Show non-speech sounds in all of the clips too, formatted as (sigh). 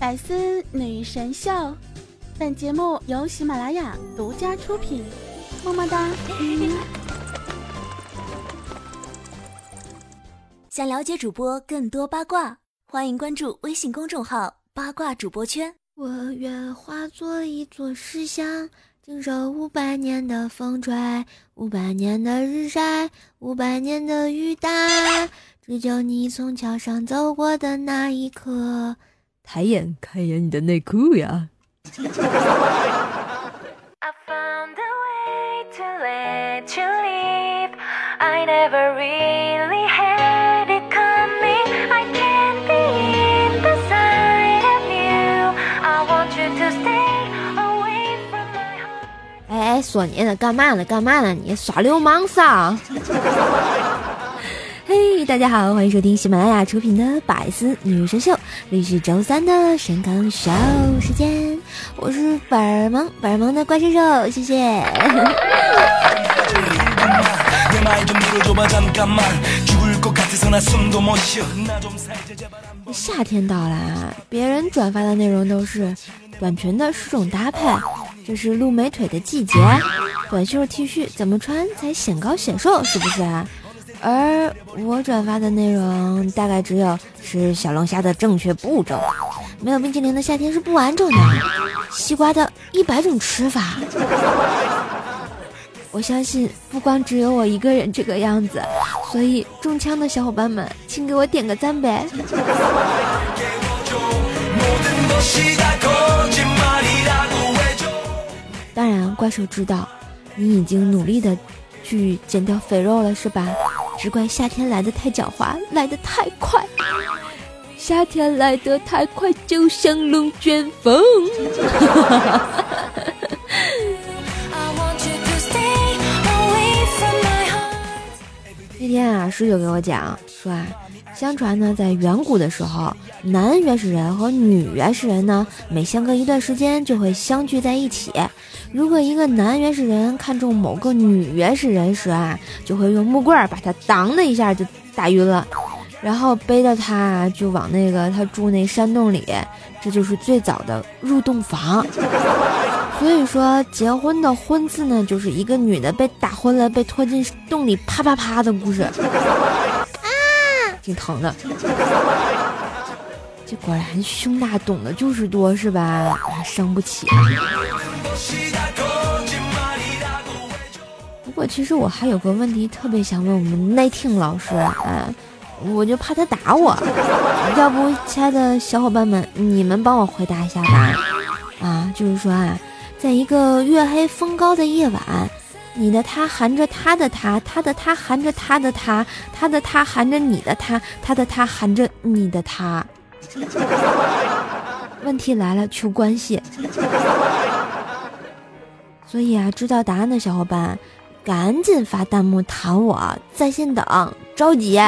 百思女神秀，本节目由喜马拉雅独家出品，么么哒！想了解主播更多八卦，欢迎关注微信公众号“八卦主播圈”。我愿化作一座石像，经受五百年的风吹，五百年的日晒，五百年的雨打，只求你从桥上走过的那一刻。抬眼看一眼你的内裤呀！(laughs) 哎哎，说你呢？干嘛呢？干嘛呢？你耍流氓骚！大家好，欢迎收听喜马拉雅出品的《百思女神秀》，这里是周三的神坑秀时间，我是本儿萌本儿萌的怪兽兽，谢谢。夏天到了，别人转发的内容都是短裙的十种搭配，这是露美腿的季节，短袖 T 恤怎么穿才显高显瘦，是不是？而我转发的内容大概只有吃小龙虾的正确步骤，没有冰淇淋的夏天是不完整的，西瓜的一百种吃法。(laughs) 我相信不光只有我一个人这个样子，所以中枪的小伙伴们，请给我点个赞呗。当然，怪兽知道你已经努力的去减掉肥肉了，是吧？只怪夏天来的太狡猾，来的太快。夏天来的太快，就像龙卷风。那天啊，师舅给我讲说啊，相传呢，在远古的时候，男原始人和女原始人呢，每相隔一段时间就会相聚在一起。如果一个男原始人看中某个女原始人时啊，就会用木棍把他当的一下就打晕了，然后背着他就往那个他住那山洞里，这就是最早的入洞房。所以说，结婚的婚字呢，就是一个女的被打昏了，被拖进洞里啪啪啪的故事。啊，挺疼的。这果然胸大懂的就是多，是吧？伤不起。不过，其实我还有个问题特别想问我们奈听老师，啊，我就怕他打我。要不，亲爱的小伙伴们，你们帮我回答一下吧。啊，就是说啊。在一个月黑风高的夜晚，你的他含着他的他，他的他含着他的他，他的他含着你的他，他的他含着你的他。(laughs) 问题来了，求关系。所以啊，知道答案的小伙伴，赶紧发弹幕弹我，在线等，着急。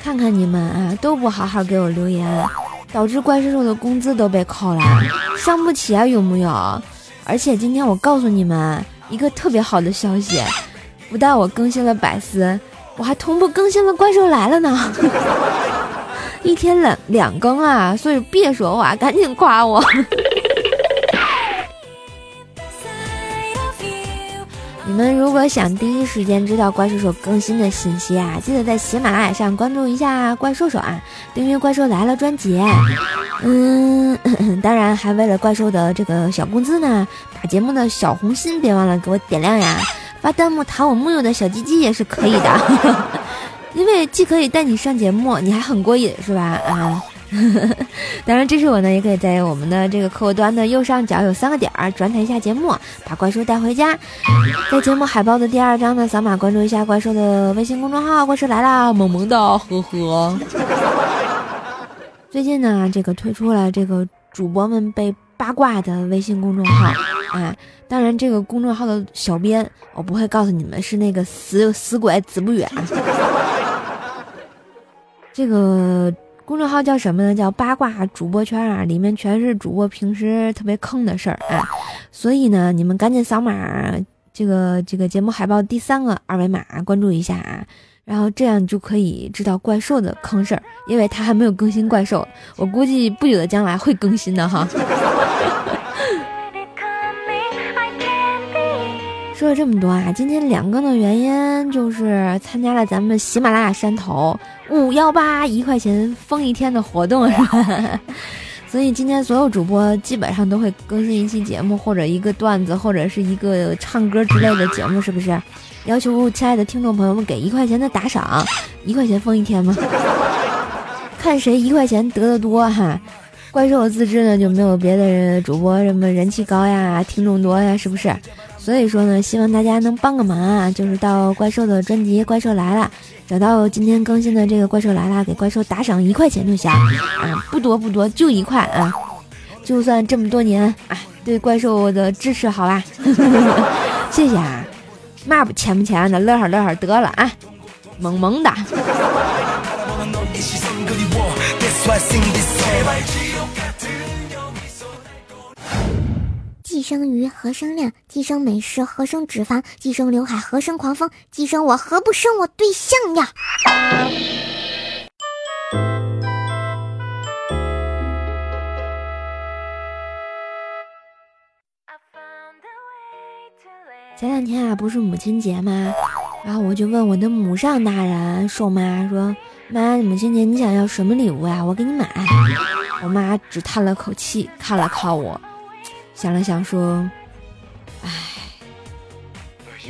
看看你们啊，都不好好给我留言，导致怪兽兽的工资都被扣了，伤不起啊，有木有？而且今天我告诉你们一个特别好的消息，不但我更新了百思，我还同步更新了怪兽来了呢，(laughs) 一天两两更啊！所以别说话，赶紧夸我。(laughs) 你们如果想第一时间知道怪兽兽更新的信息啊，记得在喜马拉雅上关注一下怪兽兽啊，订阅《怪兽来了》专辑。嗯，(laughs) 当然还为了怪兽的这个小工资呢，把节目的小红心别忘了给我点亮呀！发弹幕弹我木有的小鸡鸡也是可以的，(laughs) 因为既可以带你上节目，你还很过瘾，是吧？啊。(laughs) 当然，支持我呢，也可以在我们的这个客户端的右上角有三个点儿，转台一下节目，把怪兽带回家。在节目海报的第二张呢，扫码关注一下怪兽的微信公众号“怪兽来啦”，萌萌的，呵呵。最近呢，这个推出了这个主播们被八卦的微信公众号，啊，当然这个公众号的小编我不会告诉你们是那个死死鬼子不远，(laughs) 这个。公众号叫什么呢？叫八卦主播圈啊，里面全是主播平时特别坑的事儿啊，所以呢，你们赶紧扫码这个这个节目海报第三个二维码关注一下啊，然后这样就可以知道怪兽的坑事儿，因为他还没有更新怪兽，我估计不久的将来会更新的哈。说了这么多啊，今天两更的原因就是参加了咱们喜马拉雅山头五幺八一块钱封一天的活动，是吧？所以今天所有主播基本上都会更新一期节目，或者一个段子，或者是一个唱歌之类的节目，是不是？要求亲爱的听众朋友们给一块钱的打赏，一块钱封一天吗？(laughs) 看谁一块钱得的多哈！怪兽自制呢就没有别的人主播什么人气高呀，听众多呀，是不是？所以说呢，希望大家能帮个忙啊，就是到怪兽的专辑《怪兽来了》。找到今天更新的这个怪兽来了，给怪兽打赏一块钱就行啊，不多不多，就一块啊，就算这么多年啊对怪兽的支持，好吧，谢谢啊，嘛不钱不钱的，乐呵乐呵得了啊，萌萌哒。(laughs) 寄生鱼何生亮，寄生美食何生脂肪，寄生刘海何生狂风，寄生我何不生我对象呀？前两天啊，不是母亲节吗？然后我就问我的母上大人瘦妈说：“妈，母亲节你想要什么礼物呀？我给你买。”我妈只叹了口气，看了看我。想了想说：“哎，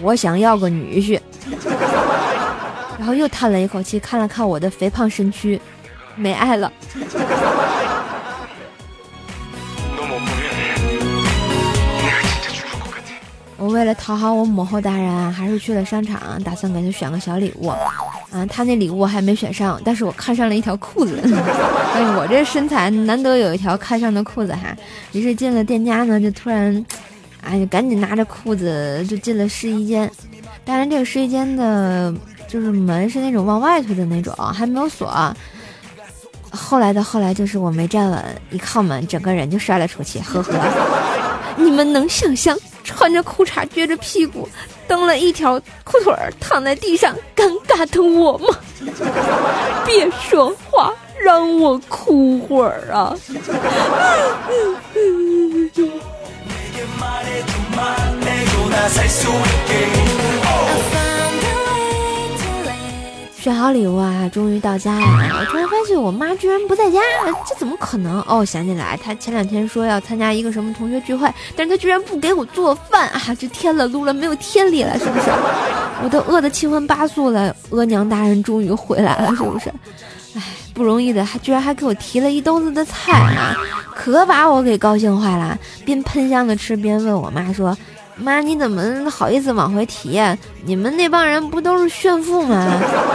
我想要个女婿。”然后又叹了一口气，看了看我的肥胖身躯，没爱了。我为了讨好我母后大人，还是去了商场，打算给她选个小礼物。啊，她那礼物还没选上，但是我看上了一条裤子。(laughs) 哎，我这身材难得有一条看上的裤子哈。于是进了店家呢，就突然，哎，赶紧拿着裤子就进了试衣间。当然，这个试衣间的就是门是那种往外推的那种，还没有锁。后来的后来，就是我没站稳，一靠门，整个人就摔了出去。呵呵，(laughs) 你们能想象穿着裤衩撅着屁股？蹬了一条裤腿儿躺在地上，尴尬的我吗？(laughs) 别说话，让我哭会儿啊！选好礼物啊，终于到家了。我突然发现我妈居然不在家，这怎么可能？哦，想起来，她前两天说要参加一个什么同学聚会，但是她居然不给我做饭啊！这天了噜了，没有天理了，是不是？我都饿得七荤八素了，额娘大人终于回来了，是不是？哎，不容易的，还居然还给我提了一兜子的菜啊，可把我给高兴坏了，边喷香的吃边问我妈说。妈，你怎么好意思往回提？你们那帮人不都是炫富吗？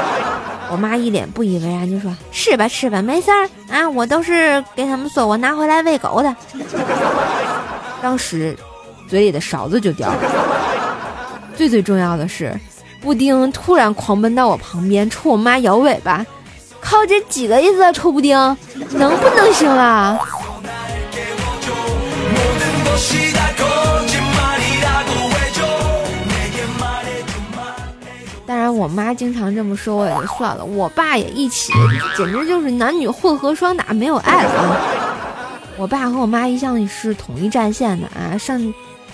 (laughs) 我妈一脸不以为然，就说：“吃吧吃吧，没事儿啊，我都是给他们送我拿回来喂狗的。”当时嘴里的勺子就掉了。最最重要的是，布丁突然狂奔到我旁边，冲我妈摇尾巴，靠这几个意思？臭布丁，能不能行了？当然，我妈经常这么说，我也就算了。我爸也一起，简直就是男女混合双打，没有爱了啊！我爸和我妈一向是统一战线的啊。上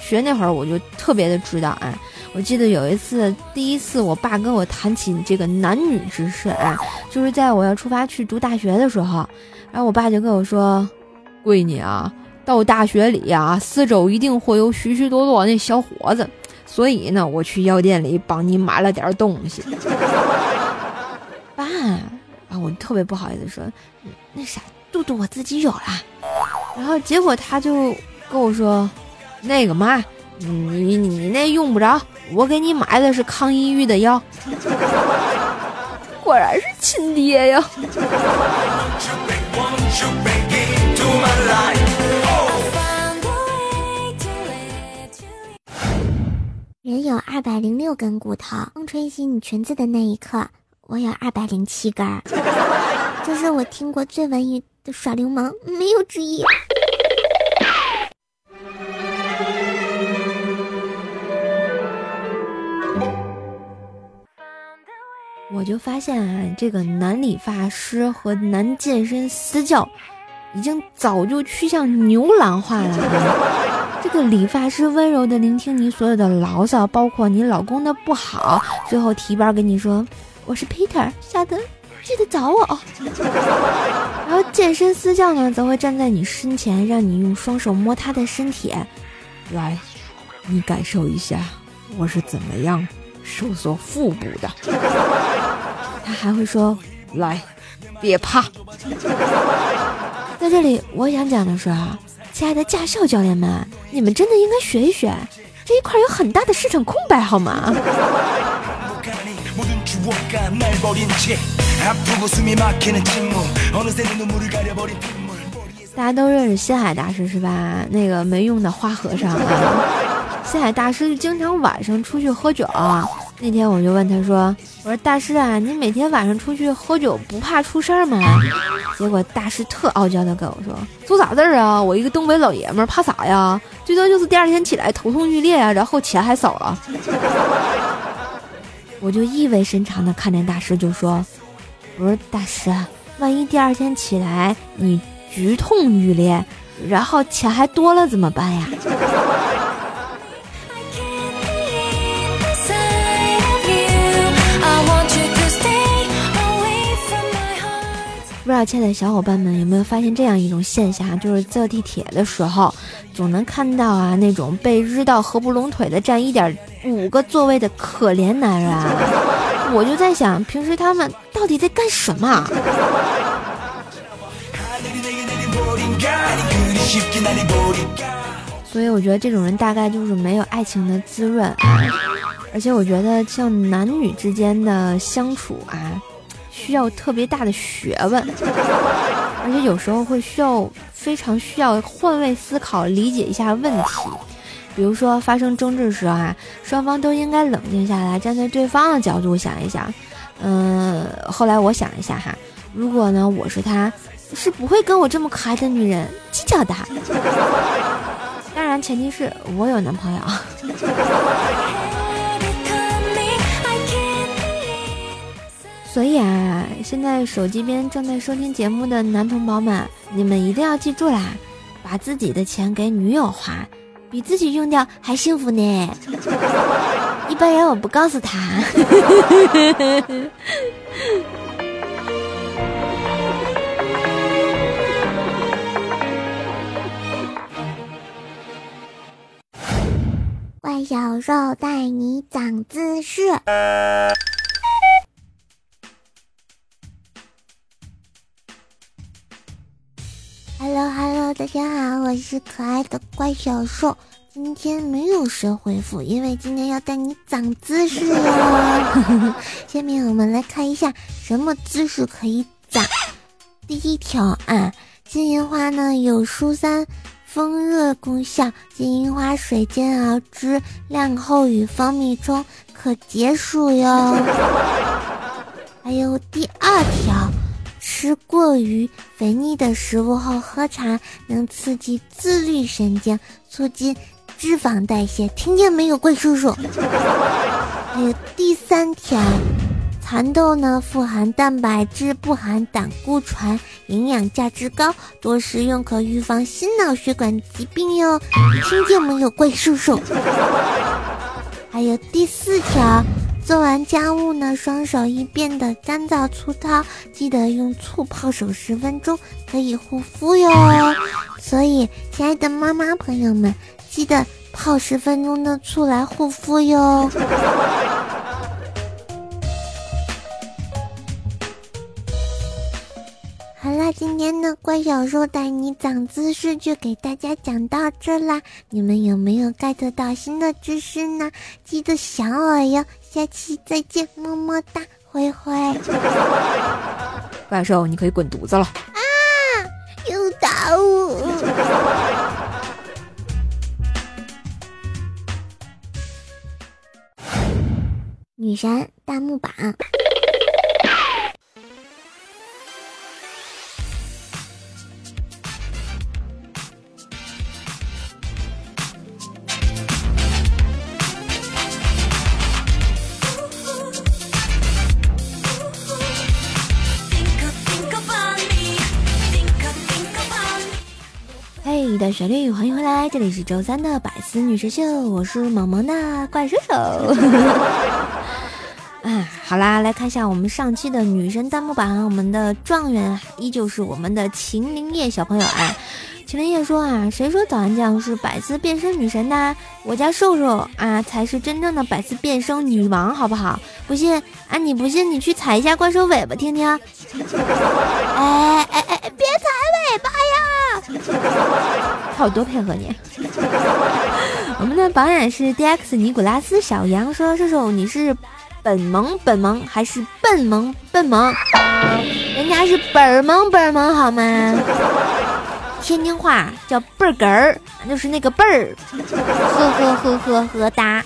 学那会儿，我就特别的知道啊。我记得有一次，第一次我爸跟我谈起这个男女之事啊，就是在我要出发去读大学的时候，然后我爸就跟我说：“闺女啊，到大学里啊，四周一定会有许许多多那小伙子。”所以呢，我去药店里帮你买了点东西。(laughs) 爸，啊，我特别不好意思说，那啥，肚肚我自己有了。然后结果他就跟我说，那个嘛，你你你那用不着，我给你买的是抗抑郁的药。(laughs) 果然是亲爹呀。人有二百零六根骨头，风吹起你裙子的那一刻，我有二百零七根儿。(laughs) 这是我听过最文艺的耍流氓，没有之一。我就发现啊，这个男理发师和男健身私教，已经早就趋向牛郎化了。这个理发师温柔的聆听你所有的牢骚，包括你老公的不好，最后提包跟你说：“我是 Peter，下次记得找我哦。(laughs) ”然后健身私教呢，则会站在你身前，让你用双手摸他的身体，来，你感受一下我是怎么样收缩腹部的。他还会说：“来，别怕。”在这里，我想讲的是啊。亲爱的驾校教练们，你们真的应该学一学，这一块有很大的市场空白，好吗？大家都认识星海大师是吧？那个没用的花和尚啊，西海大师就经常晚上出去喝酒。那天我就问他说：“我说大师啊，你每天晚上出去喝酒不怕出事儿吗？”结果大师特傲娇的跟我说：“出啥事儿啊？我一个东北老爷们儿怕啥呀？最多就是第二天起来头痛欲裂呀，然后钱还少了。(laughs) ”我就意味深长的看着大师就说：“我说大师，万一第二天起来你局痛欲裂，然后钱还多了怎么办呀？”不知道亲爱的小伙伴们有没有发现这样一种现象，就是坐地铁的时候，总能看到啊那种被日到合不拢腿的占一点五个座位的可怜男人。我就在想，平时他们到底在干什么？所以我觉得这种人大概就是没有爱情的滋润，而且我觉得像男女之间的相处啊。需要特别大的学问，(laughs) 而且有时候会需要非常需要换位思考，理解一下问题。比如说发生争执时啊，双方都应该冷静下来，站在对方的角度想一想。嗯，后来我想一下哈，如果呢我是他，是不会跟我这么可爱的女人计较的。(laughs) 当然前提是我有男朋友。所以啊，现在手机边正在收听节目的男同胞们，你们一定要记住啦，把自己的钱给女友花，比自己用掉还幸福呢。一般人我不告诉他。怪小兽带你长姿势。Hello Hello，大家好，我是可爱的怪小兽。今天没有谁回复，因为今天要带你长姿势哟。(laughs) 下面我们来看一下什么姿势可以长。第一条啊，金银花呢有疏散风热功效，金银花水煎熬汁晾后与蜂蜜冲，可解暑哟。(laughs) 还有第二条。吃过于肥腻的食物后喝茶，能刺激自律神经，促进脂肪代谢。听见没有，怪叔叔？(laughs) 还有第三条，蚕豆呢富含蛋白质，不含胆固醇，营养价值高，多食用可预防心脑血管疾病哟。听见没有，怪叔叔？还有第四条。做完家务呢，双手易变得干燥粗糙，记得用醋泡手十分钟，可以护肤哟。所以，亲爱的妈妈朋友们，记得泡十分钟的醋来护肤哟。好啦，今天的怪小兽带你长姿势就给大家讲到这啦。你们有没有 get 到新的知识呢？记得想我哟。下期再见，么么哒，灰灰。怪兽，你可以滚犊子了。啊！又打我。女神弹幕榜。旋律，欢迎回来，这里是周三的百思女神秀，我是萌萌的怪兽手。啊，(laughs) 好啦，来看一下我们上期的女神弹幕榜，我们的状元依旧是我们的秦林叶小朋友啊。秦林叶说啊，谁说早安酱是百思变身女神的？我家瘦瘦啊才是真正的百思变身女王，好不好？不信啊，你不信你去踩一下怪兽尾巴听听。(laughs) 哎哎哎，别踩尾巴呀！看我多配合你。(laughs) 我们的榜眼是 D X 尼古拉斯小杨说：“射手，你是本萌本萌还是笨萌笨萌？人家是本萌本萌好吗？天津话叫倍儿哏儿，就是那个倍儿。呵呵呵呵呵哒。”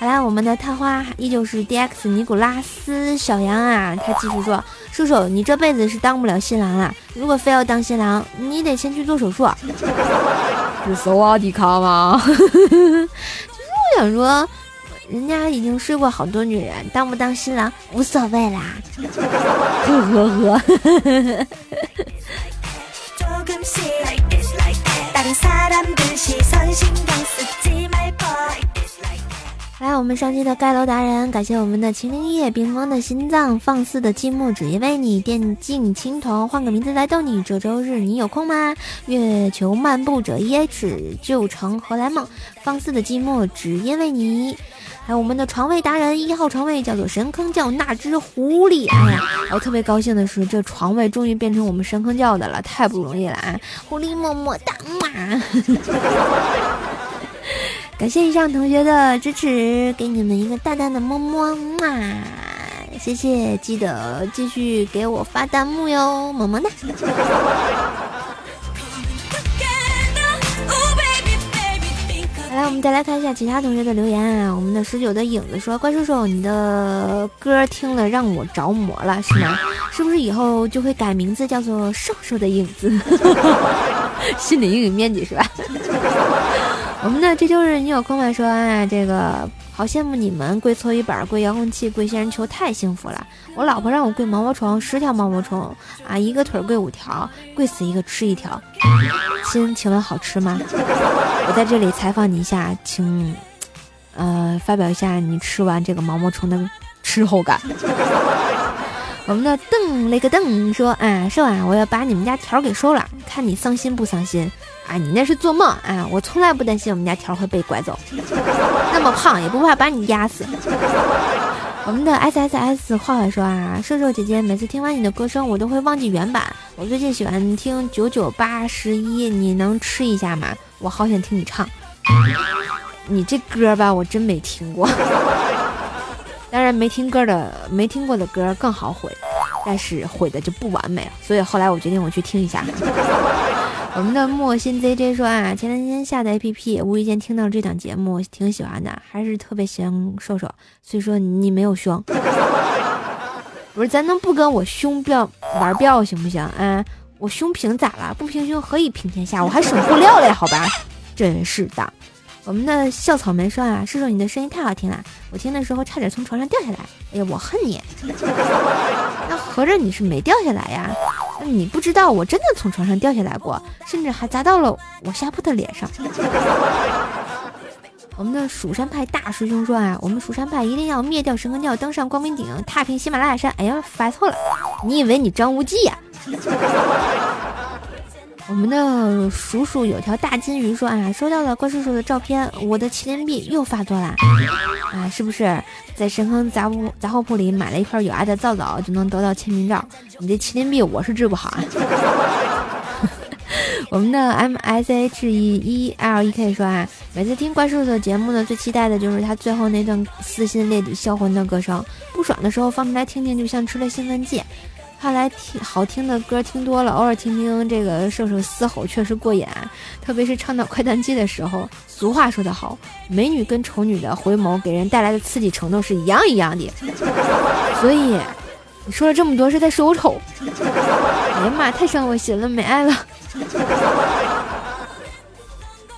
好啦，我们的探花依旧是 D X 尼古拉斯小杨啊，他继续说：“叔叔，你这辈子是当不了新郎了。如果非要当新郎，你得先去做手术。(laughs) (laughs) ”是索瓦迪卡吗？其实我想说，人家已经睡过好多女人，当不当新郎无所谓啦。(laughs) 呵呵呵。来，我们上期的盖楼达人，感谢我们的秦灵叶、冰封的心脏、放肆的寂寞，只因为你电竞青铜，换个名字来逗你。这周日你有空吗？月球漫步者 E H 旧城荷兰梦，放肆的寂寞，只因为你。还有我们的床位达人一号床位叫做神坑教那只狐狸。哎呀，我特别高兴的是，这床位终于变成我们神坑教的了，太不容易了啊！狐狸么么哒嘛。(laughs) 感谢以上同学的支持，给你们一个大大的么么嘛！谢谢，记得继续给我发弹幕哟，么么哒！(laughs) 来，我们再来看一下其他同学的留言啊。我们的十九的影子说：“怪叔叔，你的歌听了让我着魔了，是吗？(laughs) 是不是以后就会改名字叫做瘦瘦的影子？(laughs) 心理阴影面积是吧？”我们的这就是你有空吗？说啊，这个好羡慕你们跪搓衣板、跪遥控器、跪仙人球，太幸福了。我老婆让我跪毛毛虫，十条毛毛虫啊，一个腿跪五条，跪死一个吃一条。亲，请问好吃吗？我在这里采访你一下，请呃发表一下你吃完这个毛毛虫的吃后感。我们的邓那个邓说啊，瘦啊，我要把你们家条给收了，看你伤心不伤心？啊，你那是做梦啊！我从来不担心我们家条会被拐走，(laughs) 那么胖也不怕把你压死。(laughs) 我们的 S S S 坏坏说啊，瘦瘦姐姐，每次听完你的歌声，我都会忘记原版。我最近喜欢听九九八十一，你能吃一下吗？我好想听你唱。你这歌吧，我真没听过。(laughs) 当然，没听歌的没听过的歌更好毁，但是毁的就不完美了。所以后来我决定我去听一下。我们的莫心 ZJ 说啊，前两天下载 APP，无意间听到这档节目，挺喜欢的，还是特别喜欢瘦瘦。所以说你没有胸，(laughs) 不是咱能不跟我胸标玩标行不行啊？我胸平咋了？不平胸何以平天下？我还省布料嘞，好吧？真是的。我们的校草们说啊，叔叔你的声音太好听了，我听的时候差点从床上掉下来。哎呀，我恨你！(laughs) 那合着你是没掉下来呀？那你不知道，我真的从床上掉下来过，甚至还砸到了我下铺的脸上。我们的蜀山派大师兄说啊，我们蜀山派一定要灭掉神坑教，登上光明顶，踏平喜马拉雅山。哎呀，发错了，你以为你张无忌呀？我们的叔叔有条大金鱼说啊，收到了怪叔叔的照片，我的麒麟臂又发作啦啊！是不是在神坑杂物杂货铺里买了一块有爱的皂皂就能得到签名照？你这麒麟臂我是治不好啊！(laughs) 我们的 M S H E E L E K 说啊，每次听怪叔叔的节目呢，最期待的就是他最后那段撕心裂底销魂的歌声，不爽的时候放出来听听，就像吃了兴奋剂。看来听好听的歌听多了，偶尔听听这个瘦瘦嘶吼确实过瘾，特别是唱到快单机的时候。俗话说得好，美女跟丑女的回眸给人带来的刺激程度是一样一样的。所以你说了这么多是在说我丑？哎呀妈，太伤我心了，没爱了。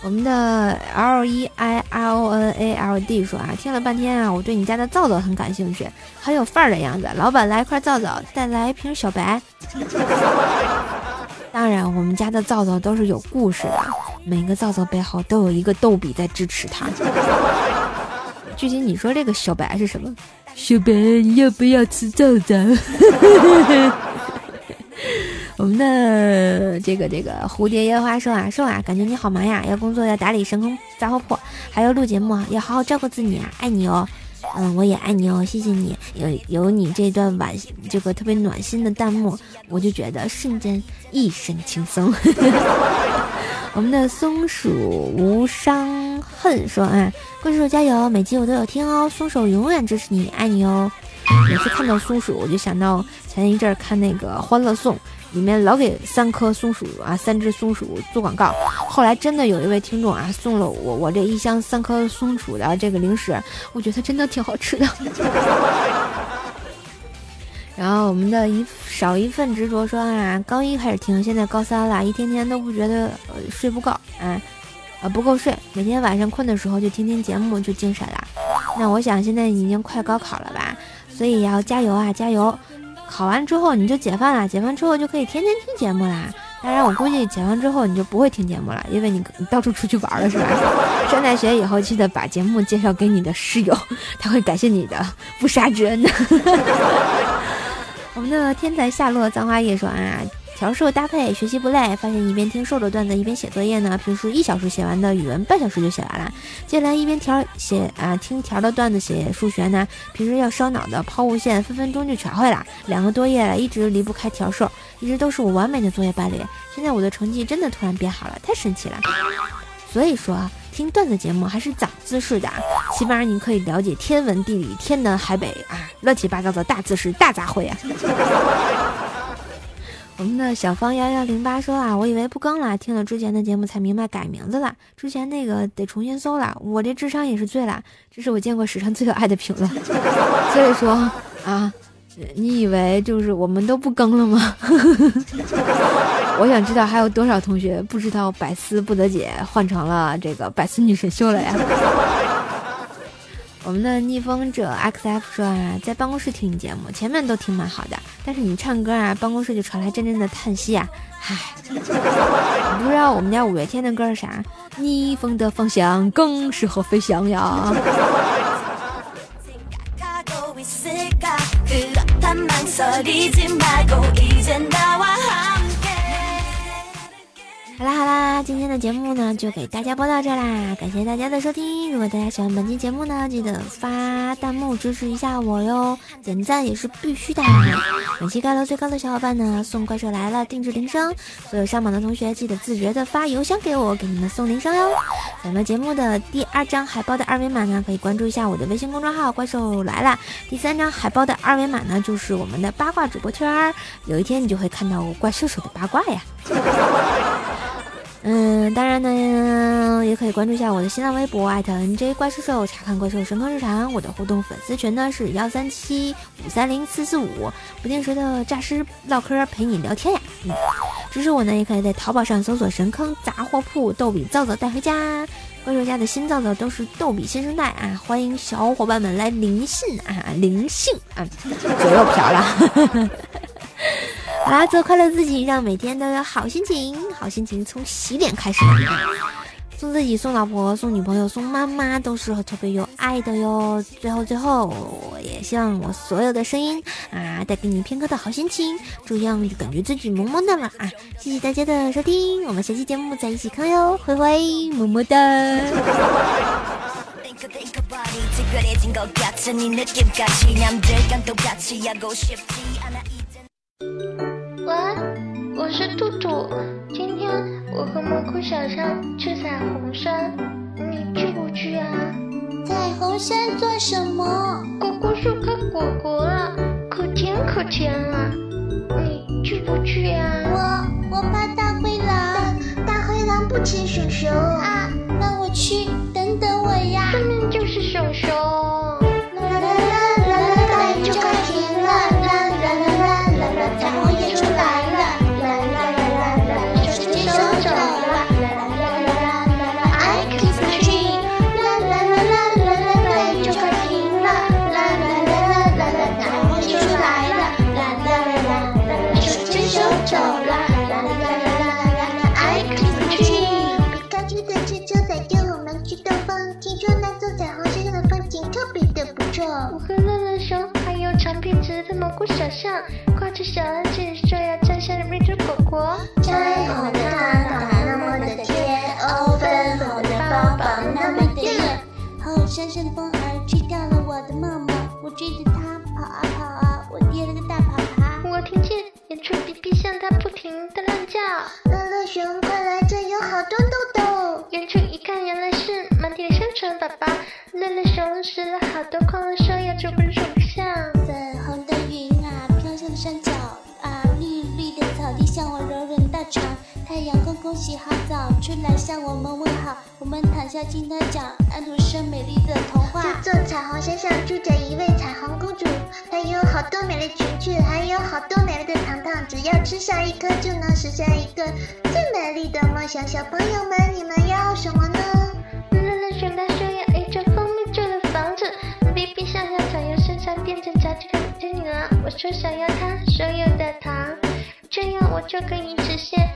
我们的 L E I L N A L D 说啊，听了半天啊，我对你家的皂皂很感兴趣，很有范儿的样子。老板来一块皂皂，再来一瓶小白。(laughs) 当然，我们家的皂皂都是有故事的，每个皂皂背后都有一个逗比在支持它。(laughs) 具体你说这个小白是什么？小白，你要不要吃皂皂？(laughs) 我们的这个这个蝴蝶烟花说啊说啊，感觉你好忙呀，要工作，要打理神坑杂货铺，还要录节目，要好好照顾自己啊，爱你哦。嗯，我也爱你哦，谢谢你。有有你这段晚这个特别暖心的弹幕，我就觉得瞬间一身轻松。(laughs) 我们的松鼠无伤恨说啊，怪兽加油，每集我都有听哦，松鼠永远支持你，爱你哦。每次看到松鼠，我就想到前一阵看那个《欢乐颂》。里面老给三颗松鼠啊，三只松鼠做广告。后来真的有一位听众啊，送了我我这一箱三颗松鼠的这个零食，我觉得真的挺好吃的。(laughs) 然后我们的一少一份执着说啊，高一开始听，现在高三了，一天天都不觉得呃睡不够，啊啊不够睡，每天晚上困的时候就听听节目就精神了。那我想现在已经快高考了吧，所以要加油啊，加油！考完之后你就解放了，解放之后就可以天天听节目啦。当然，我估计解放之后你就不会听节目了，因为你你到处出去玩了，是吧？(laughs) 上大学以后记得把节目介绍给你的室友，他会感谢你的不杀之恩的。(laughs) 我们的天才夏洛葬花叶说啊。调瘦搭配，学习不累。发现一边听瘦的段子一边写作业呢，平时一小时写完的语文半小时就写完了。接下来一边调写啊听调的段子写数学呢，平时要烧脑的抛物线分分钟就全会了。两个多月了，一直离不开调瘦，一直都是我完美的作业伴侣。现在我的成绩真的突然变好了，太神奇了。所以说啊听段子节目还是长姿势的，起码你可以了解天文地理、天南海北啊，乱七八糟的大姿势、大杂烩啊。我们的小芳幺幺零八说啊，我以为不更了，听了之前的节目才明白改名字了，之前那个得重新搜了。我这智商也是醉了，这是我见过史上最有爱的评论。(laughs) 所以说啊，你以为就是我们都不更了吗？(laughs) 我想知道还有多少同学不知道百思不得解换成了这个百思女神秀了呀？我们的逆风者 XF 说啊，在办公室听你节目，前面都听蛮好的，但是你唱歌啊，办公室就传来阵阵的叹息啊，唉，不知道我们家五月天的歌是啥？逆风的方向更适合飞翔呀。好啦好啦，今天的节目呢就给大家播到这啦，感谢大家的收听。如果大家喜欢本期节目呢，记得发弹幕支持一下我哟，点赞也是必须的。本期盖楼最高的小伙伴呢，送怪兽来了定制铃声。所有上榜的同学记得自觉的发邮箱给我，给你们送铃声哟。咱们节目的第二张海报的二维码呢，可以关注一下我的微信公众号“怪兽来了”。第三张海报的二维码呢，就是我们的八卦主播圈儿。有一天你就会看到我怪兽手的八卦呀。嗯，当然呢，也可以关注一下我的新浪微博艾特 NJ 怪兽兽，查看怪兽神坑日常。我的互动粉丝群呢是幺三七五三零四四五，不定时的诈尸唠嗑陪你聊天呀。嗯，支持我呢，也可以在淘宝上搜索“神坑杂货铺”，逗比皂皂带回家。怪兽家的新皂皂都是逗比新生代啊，欢迎小伙伴们来灵性啊，灵性啊，嘴又瓢了。好啦，做快乐自己，让每天都有好心情。好心情从洗脸开始。送自己，送老婆，送女朋友，送妈妈，都是特别有爱的哟。最后，最后，我也希望我所有的声音啊，带给你片刻的好心情，这样就感觉自己萌萌的了啊！谢谢大家的收听，我们下期节目再一起看哟，灰灰，么么哒。喂，我是兔兔。今天我和蘑菇小象去彩虹山，你去不去啊？彩虹山做什么？果果树开果果了，可甜可甜了。你去不去呀？我我怕大灰狼，大灰狼不吃熊熊啊。那我去，后山上的风儿吹掉了我的梦梦，我追着它跑啊跑啊，我跌了个大爬爬。我听见远处比比向它不停的乱叫，乐乐熊快来，这有好多豆豆。远处一看，原来是满地的香肠宝宝。乐乐熊拾了好多，狂了说要数不数不上。太阳公公洗好澡，出来向我们问好。我们躺下听他讲安徒生美丽的童话。这座彩虹山上住着一位彩虹公主，她有好多美丽裙裙，还有好多美丽的糖糖，只要吃下一颗就能实现一个最美丽的梦想。小朋友们，你们要什么呢？乐乐熊他说要一座蜂蜜做的房子，比比想要想要身上变成小鸡的小女儿。我说想要她所有的糖，这样我就可以实现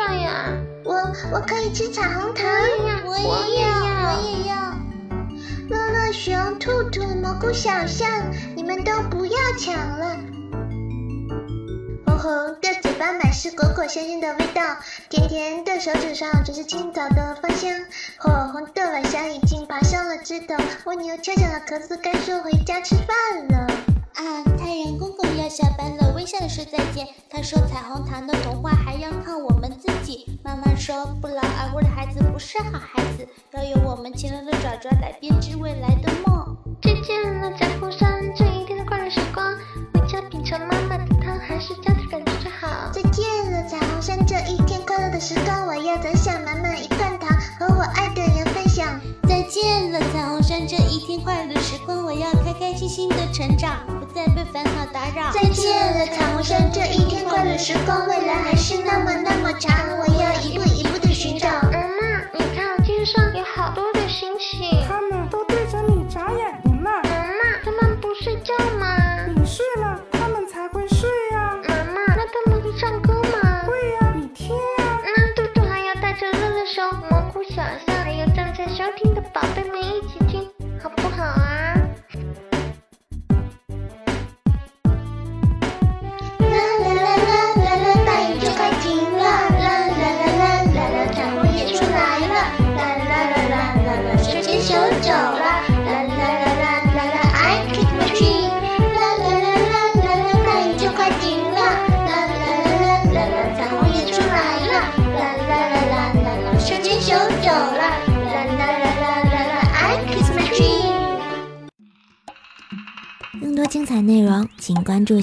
呀？我我可以吃彩虹糖，我也要我也要。乐乐熊、兔兔、蘑菇小象，你们都不要抢了。红红的嘴巴满是果果香香的味道，甜甜的手指上只是青草的芳香。火红的晚霞已经爬上了枝头，蜗牛翘起了壳子，该说回家吃饭了。啊，太阳公公要下班了，微笑的说再见。他说彩虹糖的童话还要靠我们自己。妈妈说不劳而获的孩子不是好孩子，要有我们勤劳的爪爪来编织未来的梦。再见了，彩虹山这一天的快乐时光，回家品尝妈妈的汤，还是家的感觉最好。再见了，彩虹山这一天快乐的时光，我要攒下满满一罐糖，和我爱的人。再见了，彩虹山这一天快乐时光，我要开开心心的成长，不再被烦恼打扰。再见了，彩虹山这一天快乐时光，未来还是那么那么长，我要一步一步的寻找。妈妈，你看天上有好多的星星。它们都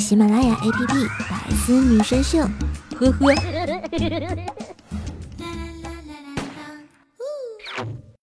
喜马拉雅 APP《百思女神秀》。呵呵。